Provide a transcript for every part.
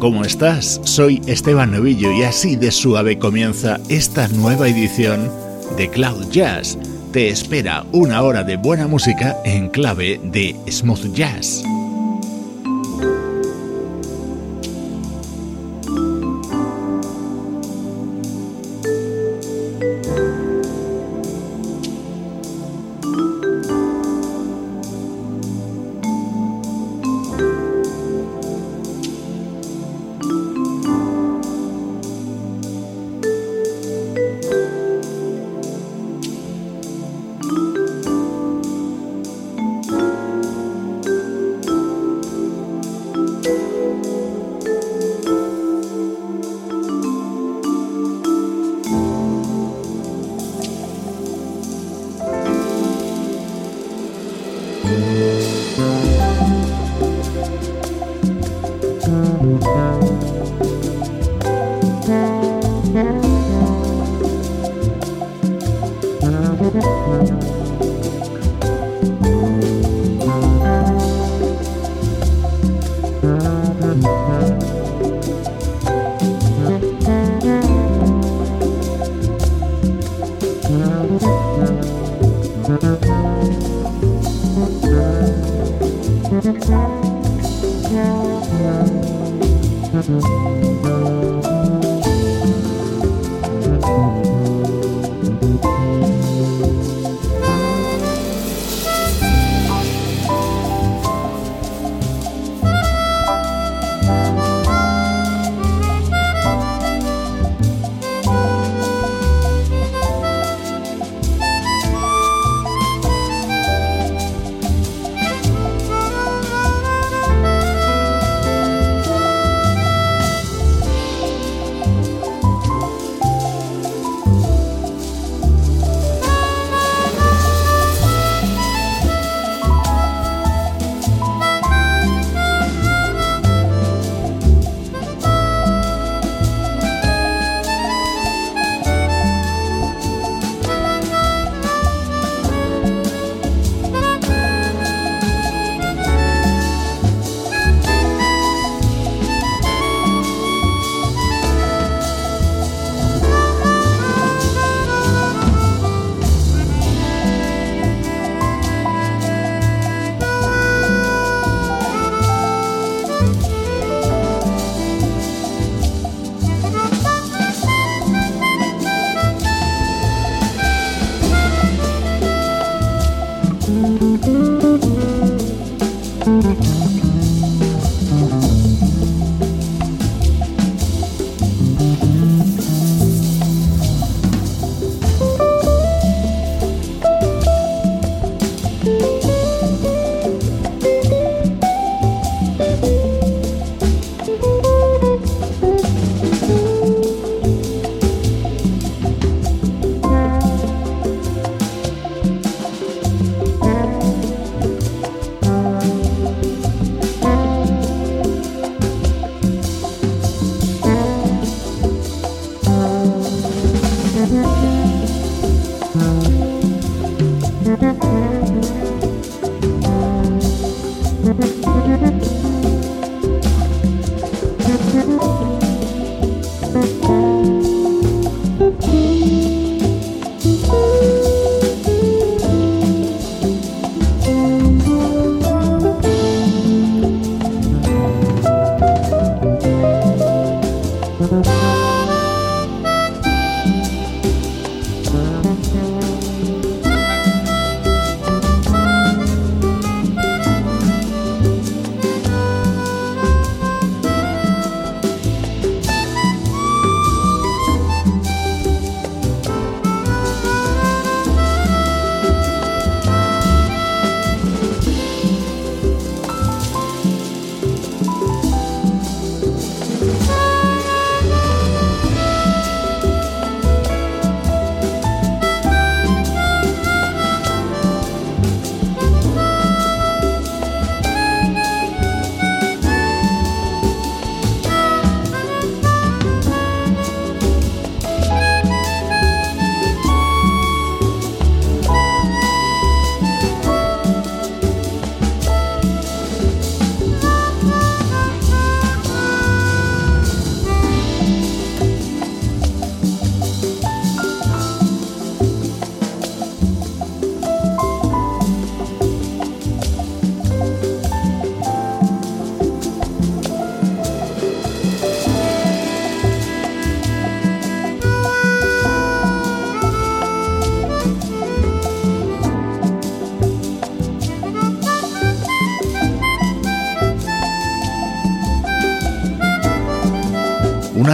¿Cómo estás? Soy Esteban Novillo y así de suave comienza esta nueva edición de Cloud Jazz. Te espera una hora de buena música en clave de smooth jazz.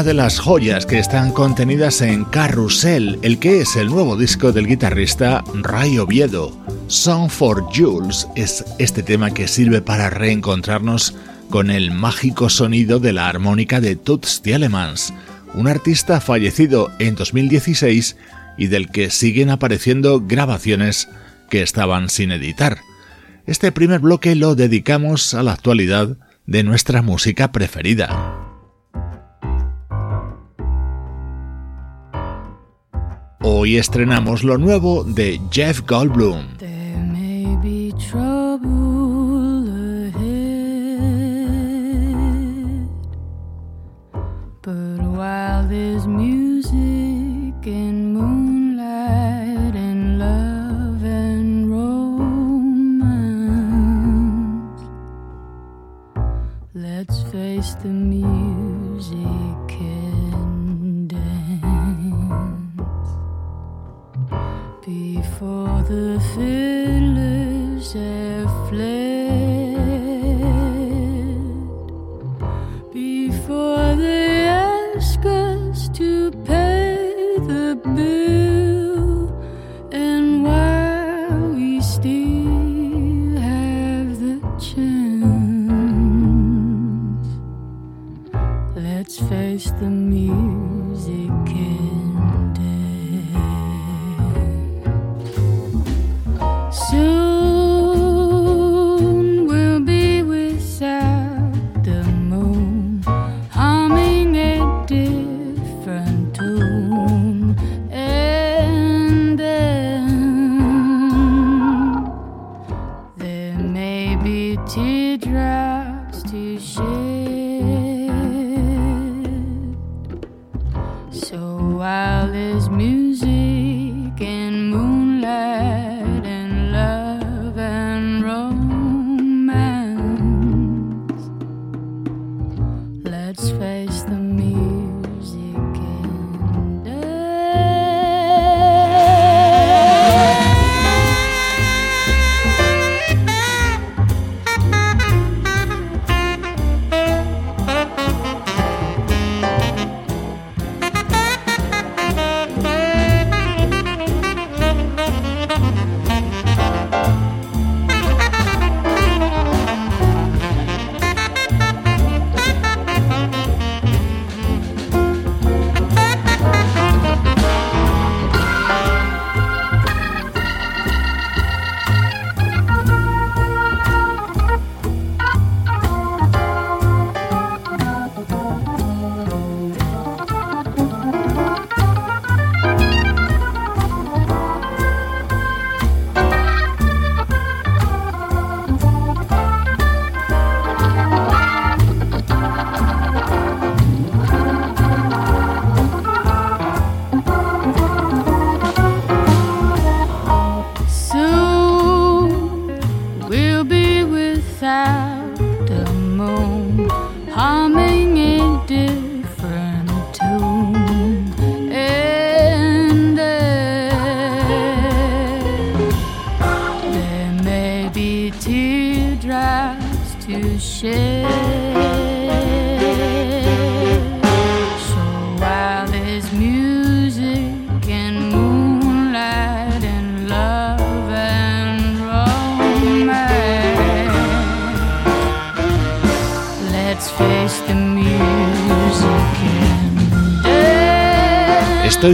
De las joyas que están contenidas en Carrusel, el que es el nuevo disco del guitarrista Ray Oviedo. Song for Jules es este tema que sirve para reencontrarnos con el mágico sonido de la armónica de Toots Thielemans, un artista fallecido en 2016 y del que siguen apareciendo grabaciones que estaban sin editar. Este primer bloque lo dedicamos a la actualidad de nuestra música preferida. Estrenamos lo nuevo de Jeff Goldblum. before the fiddlers have fled.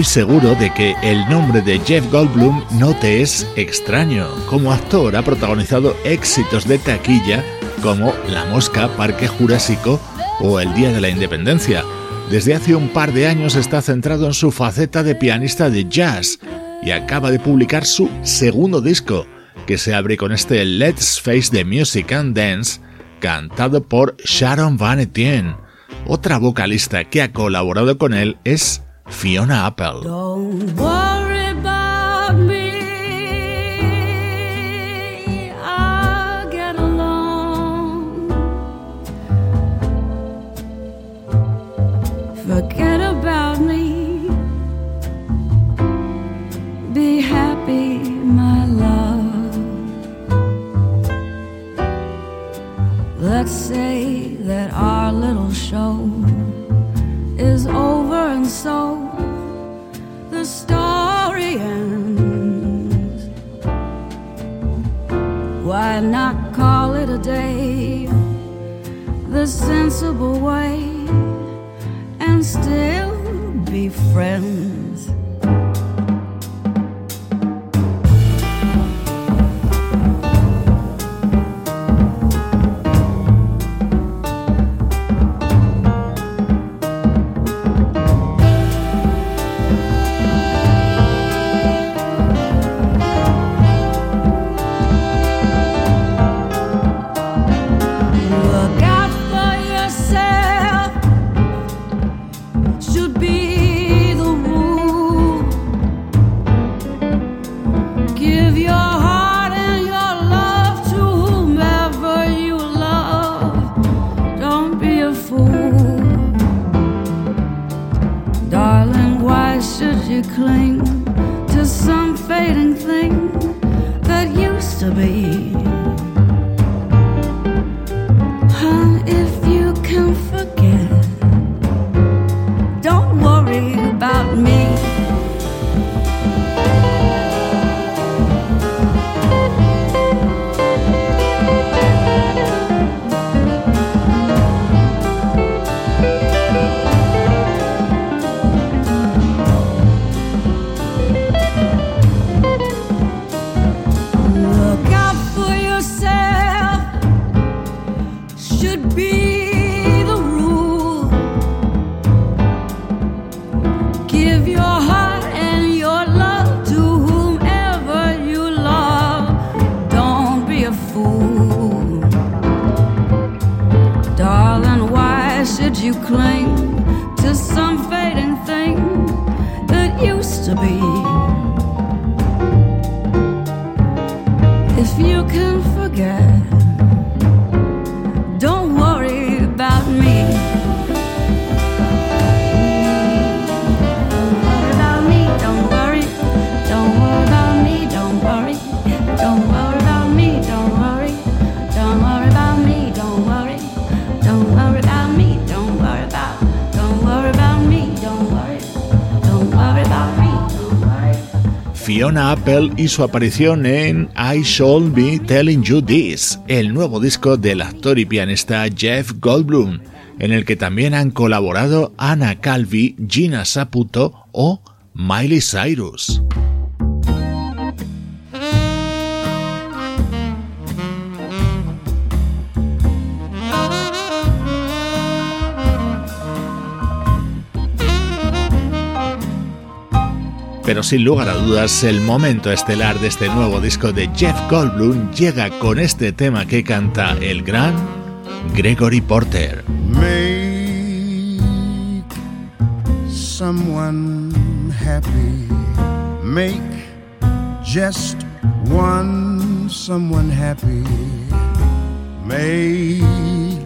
Seguro de que el nombre de Jeff Goldblum no te es extraño. Como actor ha protagonizado éxitos de taquilla como La Mosca, Parque Jurásico o El Día de la Independencia. Desde hace un par de años está centrado en su faceta de pianista de jazz y acaba de publicar su segundo disco, que se abre con este Let's Face the Music and Dance, cantado por Sharon Van Etienne. Otra vocalista que ha colaborado con él es Fiona Apple. Don't worry about me. Forget Apple y su aparición en I Shall Be Telling You This, el nuevo disco del actor y pianista Jeff Goldblum, en el que también han colaborado Anna Calvi, Gina Saputo o Miley Cyrus. Pero sin lugar a dudas el momento estelar de este nuevo disco de Jeff Goldblum llega con este tema que canta el gran Gregory Porter. Make someone happy. Make just one someone happy. Make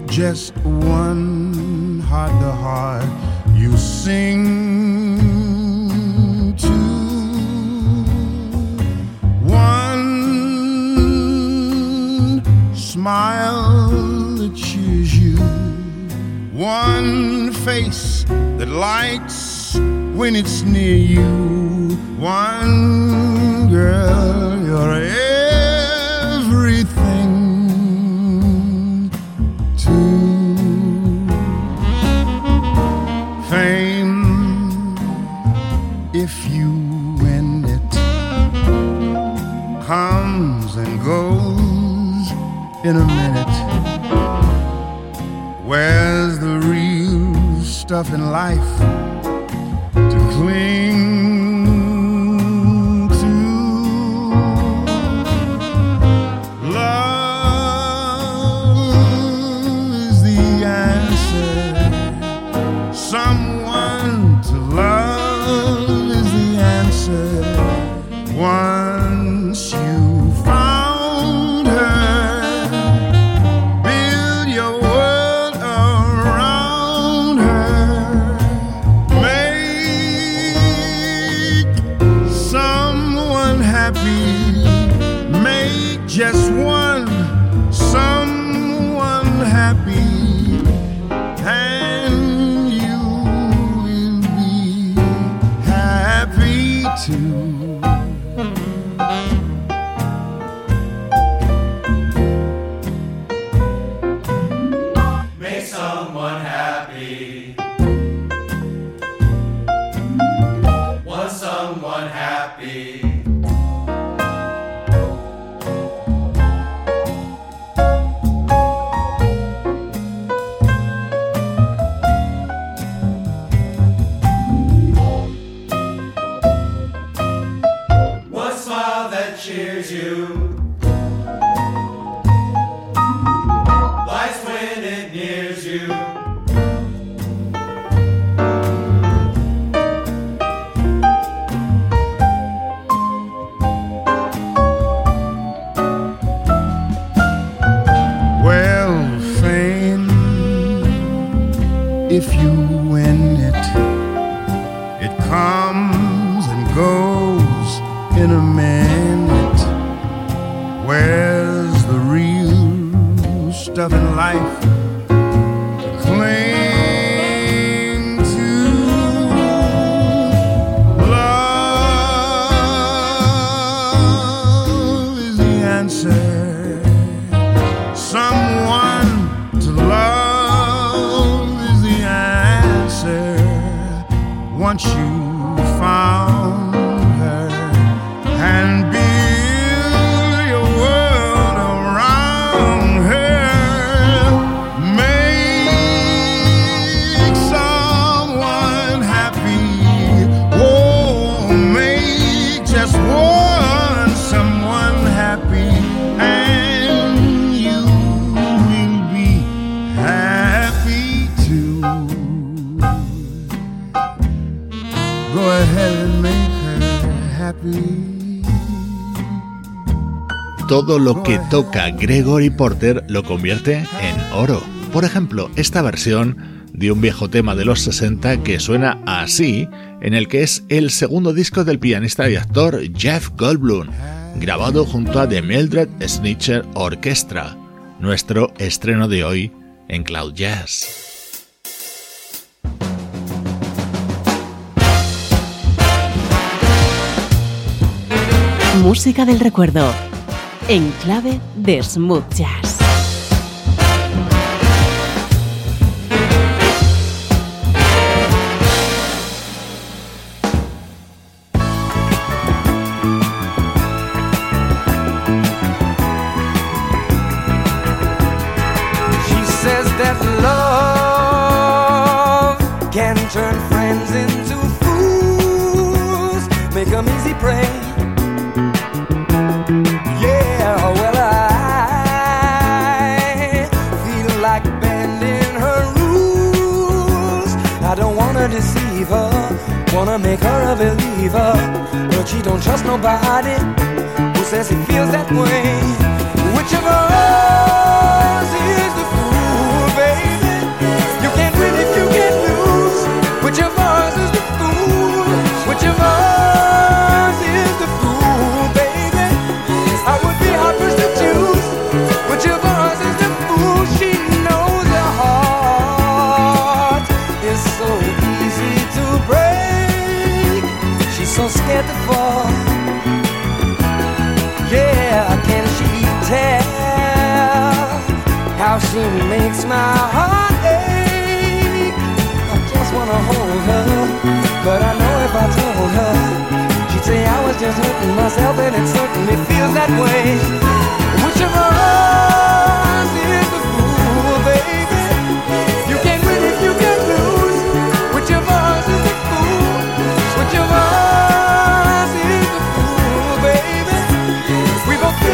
just one heart the heart you sing smile that cheers you, one face that lights when it's near you, one girl, you're in life todo lo que toca Gregory Porter lo convierte en oro. Por ejemplo, esta versión de un viejo tema de los 60 que suena así, en el que es el segundo disco del pianista y actor Jeff Goldblum, grabado junto a The Mildred Snitcher Orchestra, nuestro estreno de hoy en Cloud Jazz. Música del recuerdo en clave de smooth jazz. Make her a believer, but she don't trust nobody who says he feels that way. Which scared to fall. Yeah, can she tell how she makes my heart ache? I just wanna hold her, but I know if I told her, she'd say I was just hurting myself, and it certainly feels that way. Which of us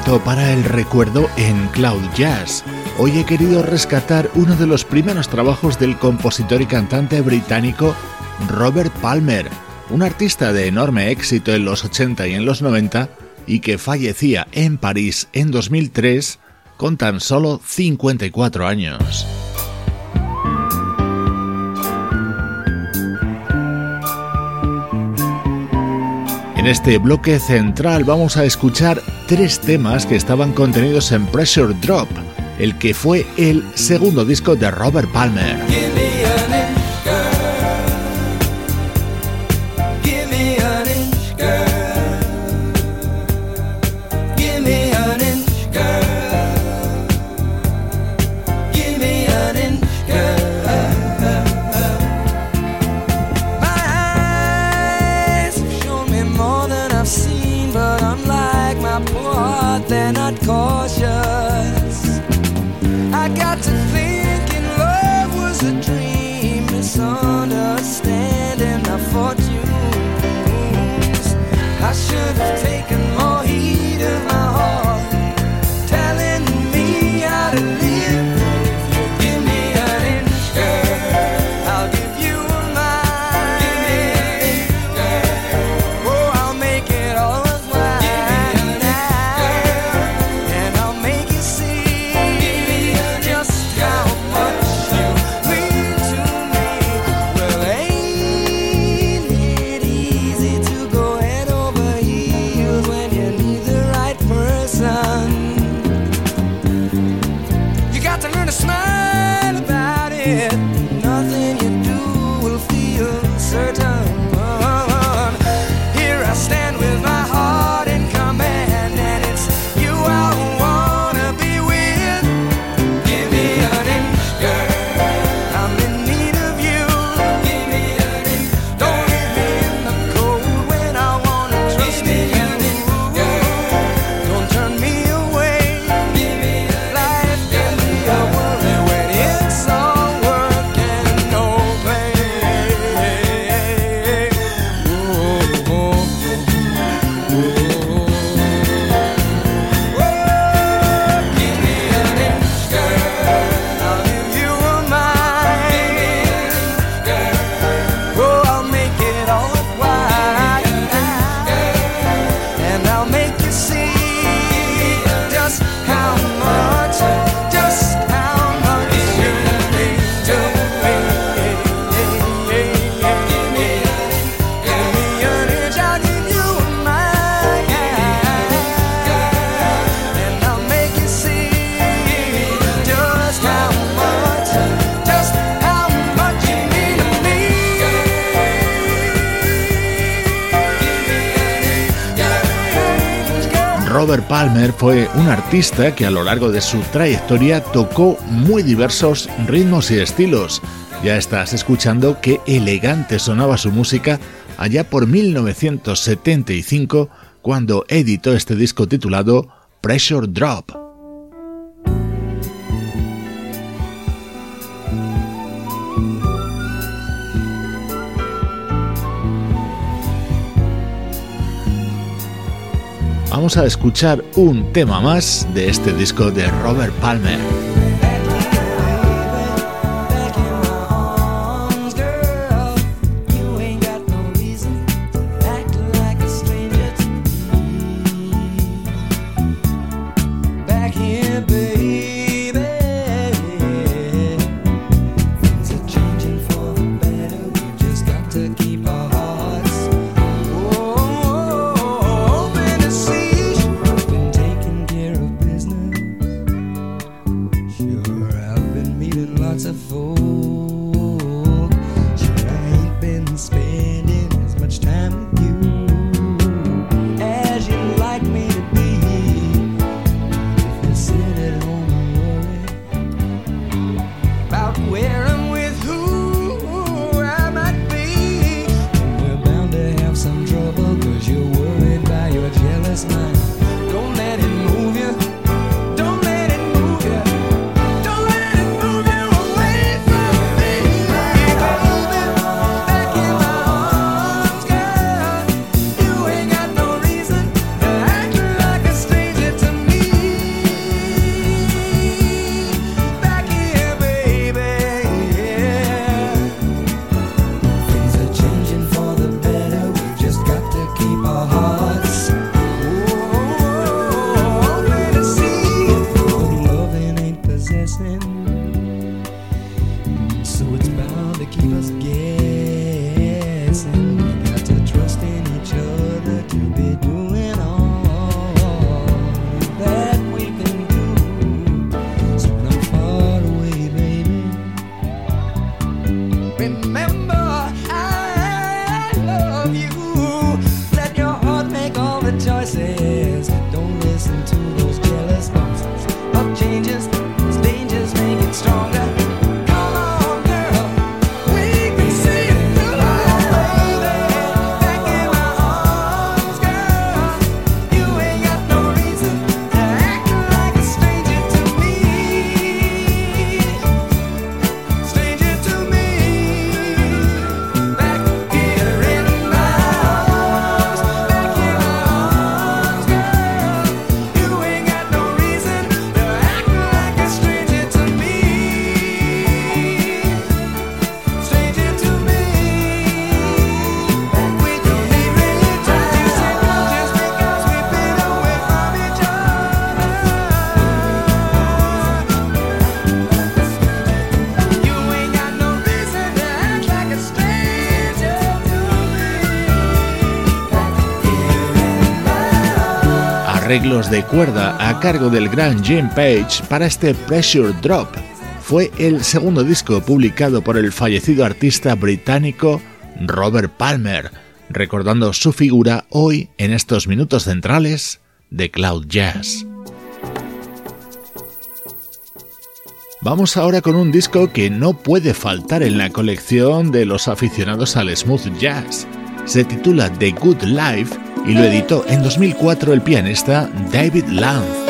Momento para el recuerdo en Cloud Jazz. Hoy he querido rescatar uno de los primeros trabajos del compositor y cantante británico Robert Palmer, un artista de enorme éxito en los 80 y en los 90 y que fallecía en París en 2003 con tan solo 54 años. En este bloque central vamos a escuchar tres temas que estaban contenidos en Pressure Drop, el que fue el segundo disco de Robert Palmer. Fue un artista que a lo largo de su trayectoria tocó muy diversos ritmos y estilos. Ya estás escuchando qué elegante sonaba su música allá por 1975 cuando editó este disco titulado Pressure Drop. Vamos a escuchar un tema más de este disco de Robert Palmer. Arreglos de cuerda a cargo del gran Jim Page para este Pressure Drop. Fue el segundo disco publicado por el fallecido artista británico Robert Palmer, recordando su figura hoy en estos minutos centrales de Cloud Jazz. Vamos ahora con un disco que no puede faltar en la colección de los aficionados al smooth jazz. Se titula The Good Life y lo editó en 2004 el pianista David Lang.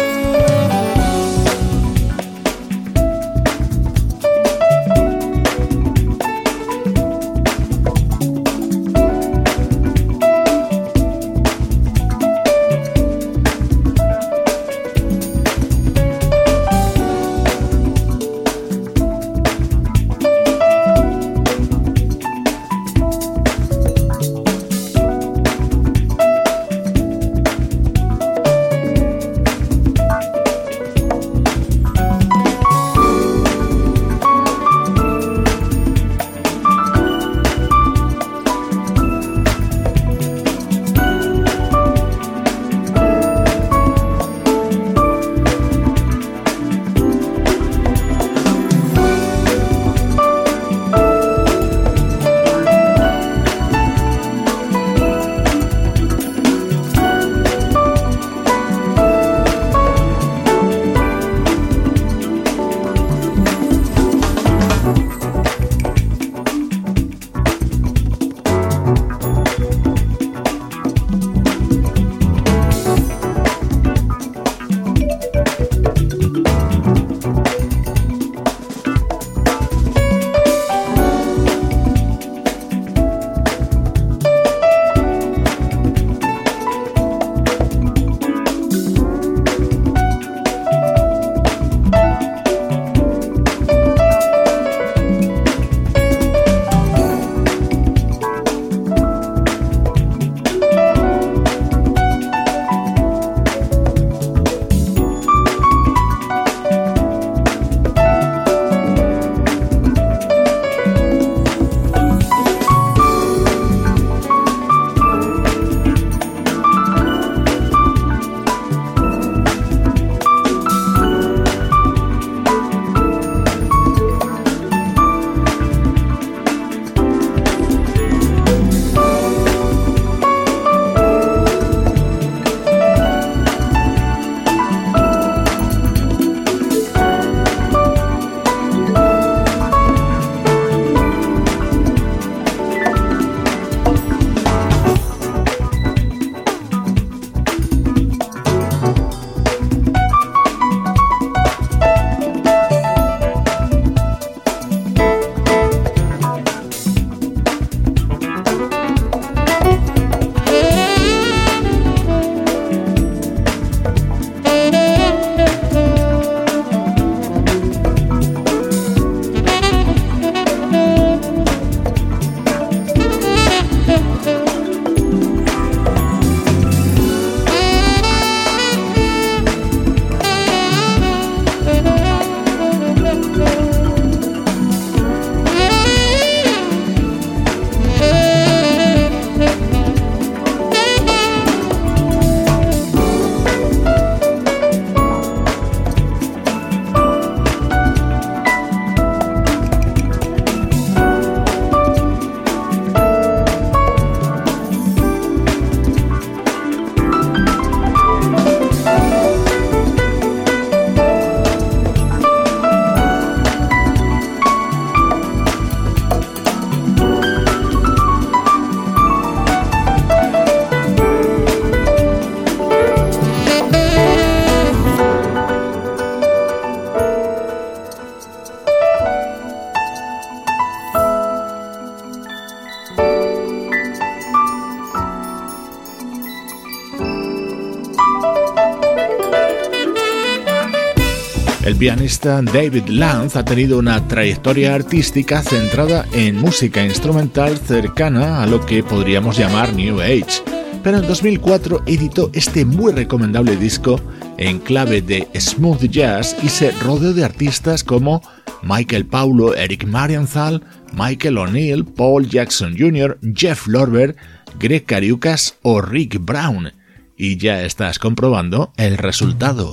Pianista David Lance ha tenido una trayectoria artística centrada en música instrumental cercana a lo que podríamos llamar New Age, pero en 2004 editó este muy recomendable disco en clave de smooth jazz y se rodeó de artistas como Michael Paulo, Eric Marienthal, Michael O'Neill, Paul Jackson Jr., Jeff Lorber, Greg Cariucas o Rick Brown. Y ya estás comprobando el resultado.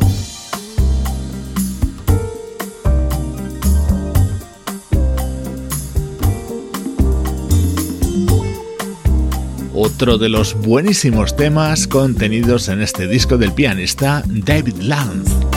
Otro de los buenísimos temas contenidos en este disco del pianista David Lance.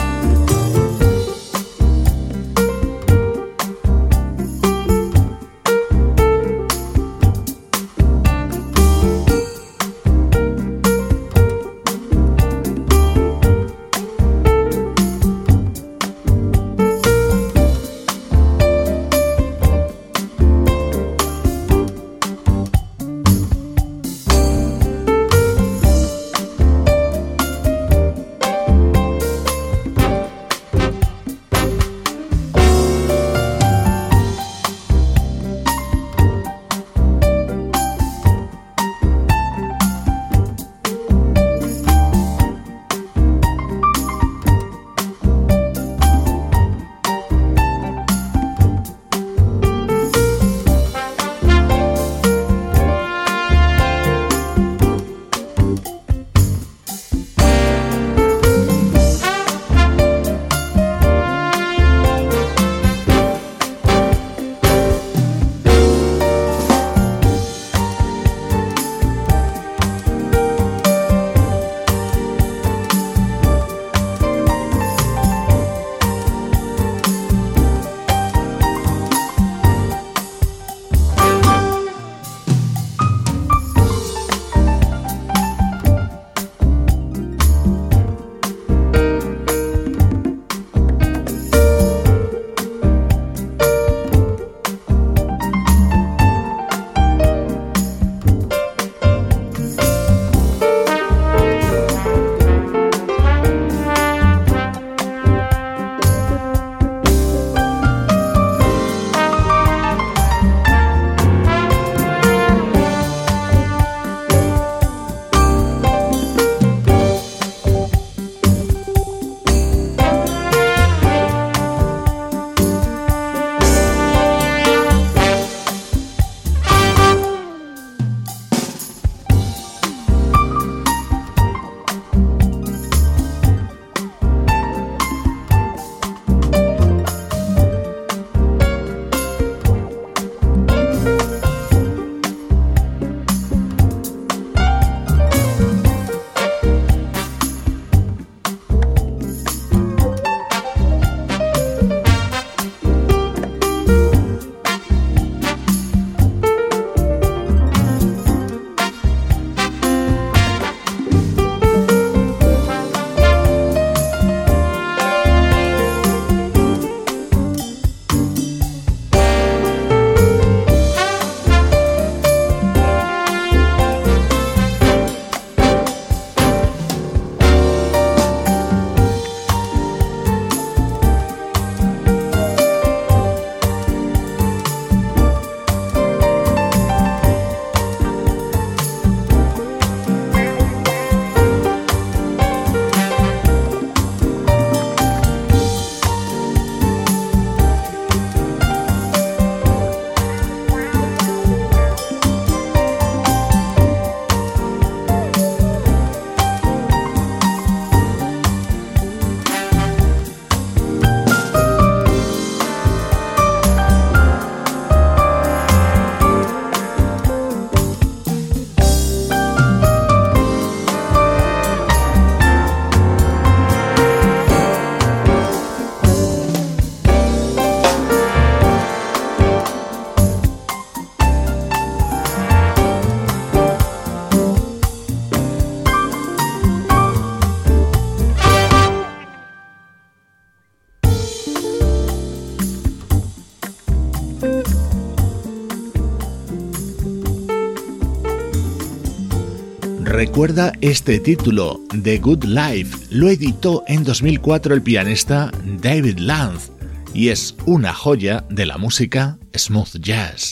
Recuerda este título, The Good Life. Lo editó en 2004 el pianista David Lanz y es una joya de la música smooth jazz.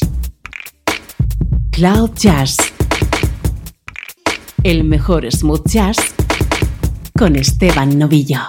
Cloud Jazz. El mejor smooth jazz con Esteban Novillo.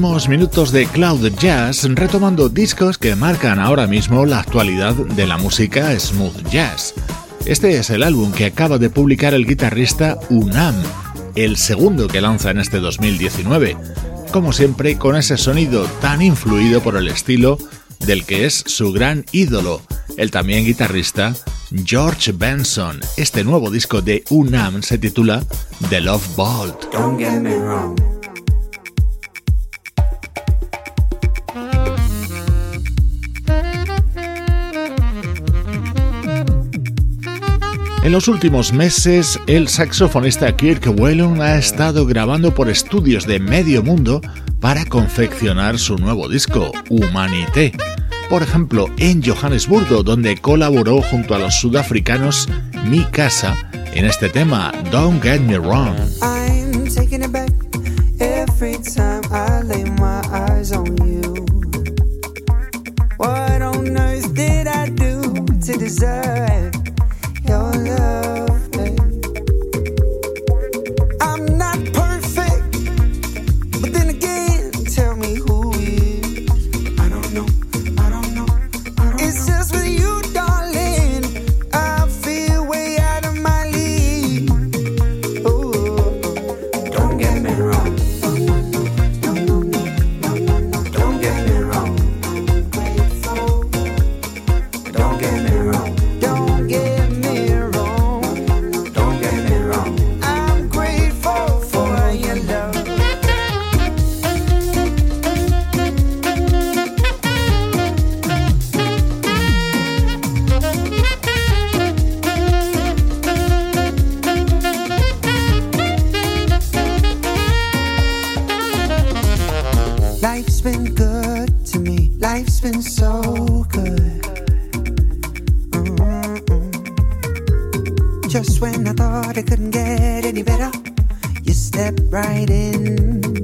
Últimos minutos de Cloud Jazz retomando discos que marcan ahora mismo la actualidad de la música smooth jazz. Este es el álbum que acaba de publicar el guitarrista Unam, el segundo que lanza en este 2019, como siempre con ese sonido tan influido por el estilo del que es su gran ídolo, el también guitarrista George Benson. Este nuevo disco de Unam se titula The Love Vault. En los últimos meses, el saxofonista Kirk Whelan ha estado grabando por estudios de medio mundo para confeccionar su nuevo disco, Humanité. Por ejemplo, en Johannesburgo, donde colaboró junto a los sudafricanos Mi Casa en este tema, Don't Get Me Wrong. Deserve? Life's been good to me. Life's been so good. Just when I thought I couldn't get any better, you stepped right in.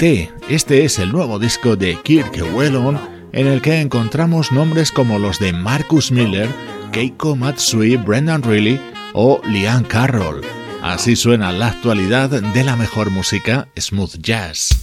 Este es el nuevo disco de Kirk Whelan en el que encontramos nombres como los de Marcus Miller, Keiko Matsui, Brendan Reilly o Liam Carroll. Así suena la actualidad de la mejor música smooth jazz.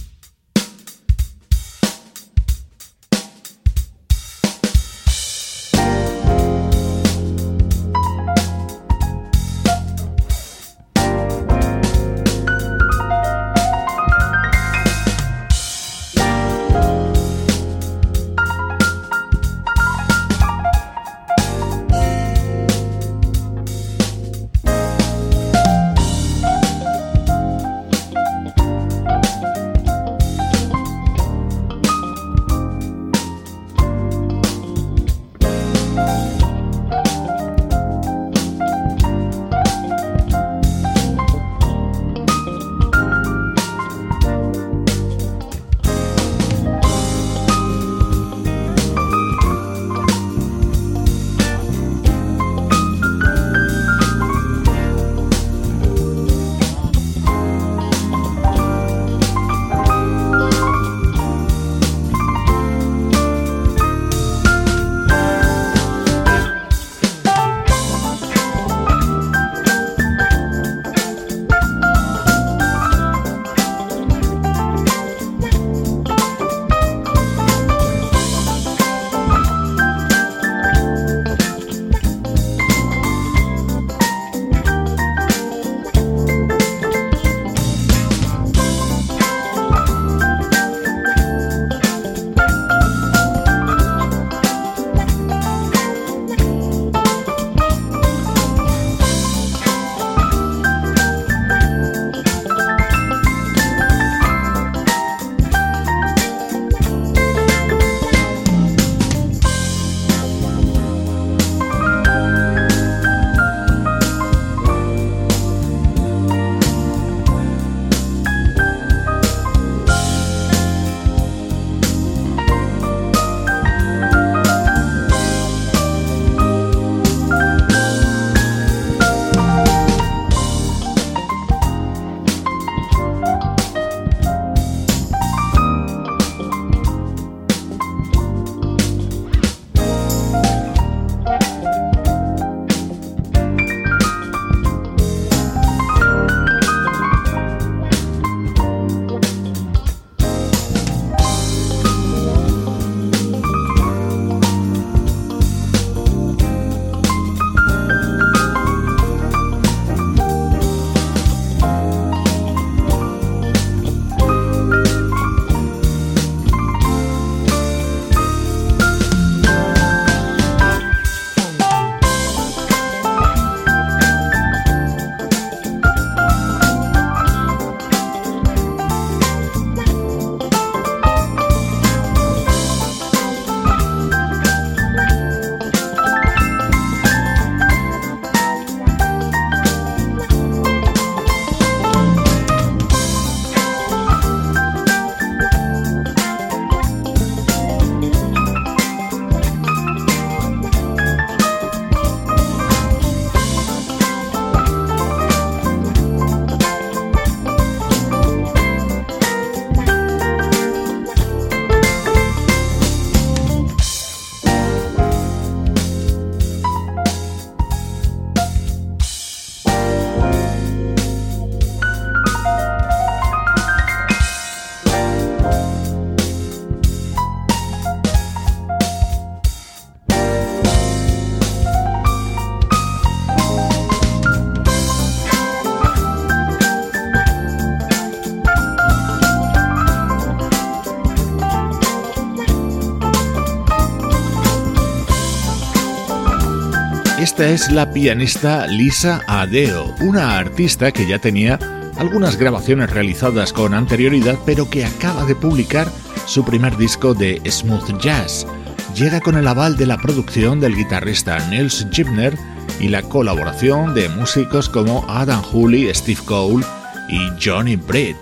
Esta es la pianista Lisa Adeo, una artista que ya tenía algunas grabaciones realizadas con anterioridad, pero que acaba de publicar su primer disco de smooth jazz. Llega con el aval de la producción del guitarrista Nils Gibner y la colaboración de músicos como Adam Hooley, Steve Cole y Johnny Britt.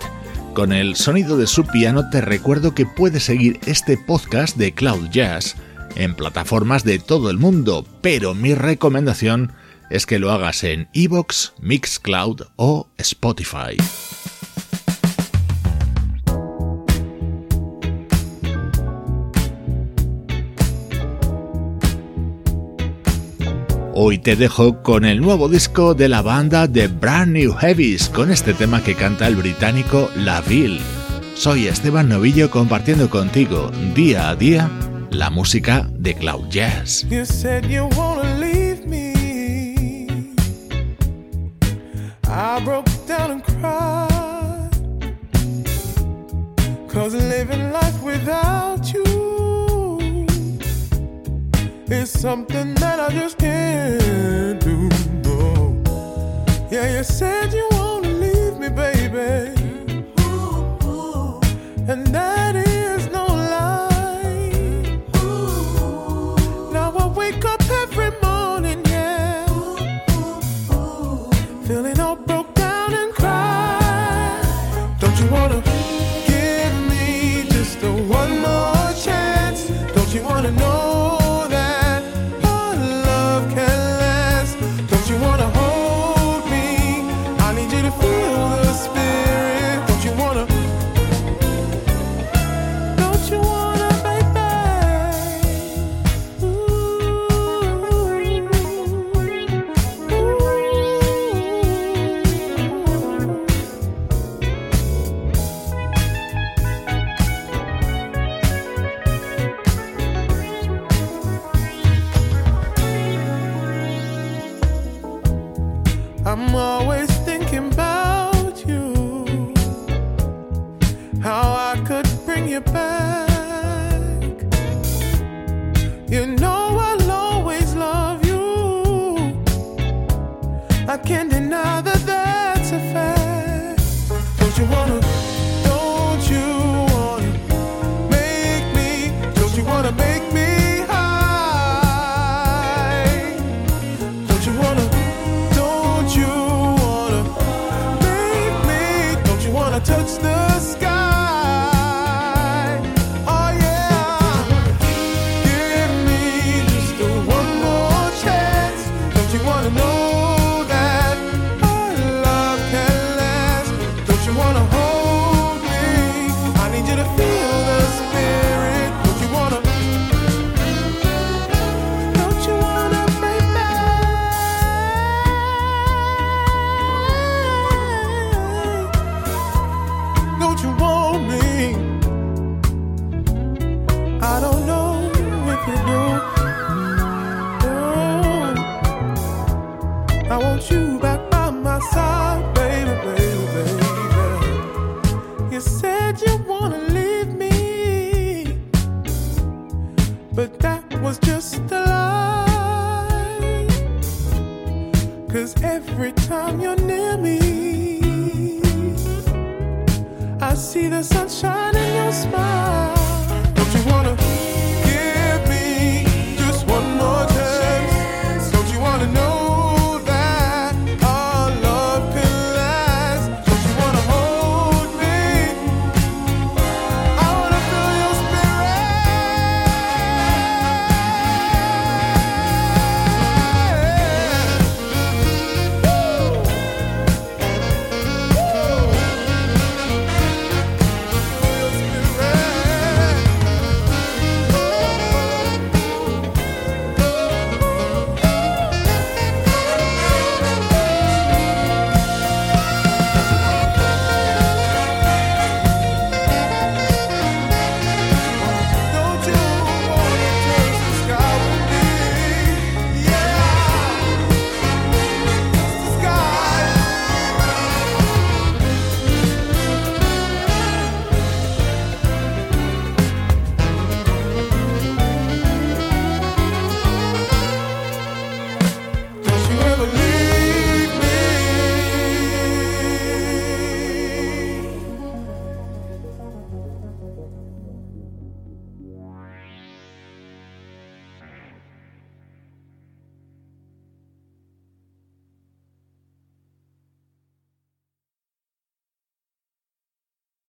Con el sonido de su piano te recuerdo que puedes seguir este podcast de Cloud Jazz en plataformas de todo el mundo, pero mi recomendación es que lo hagas en Evox, Mixcloud o Spotify. Hoy te dejo con el nuevo disco de la banda The Brand New Heavies, con este tema que canta el británico La Ville. Soy Esteban Novillo compartiendo contigo día a día la música de Cloud Jazz. You said you wanna leave me. I broke down and cried. Cause living life without you is something that I just can't do. No. Yeah, you said you wanna leave me, baby. And that is feeling all broken.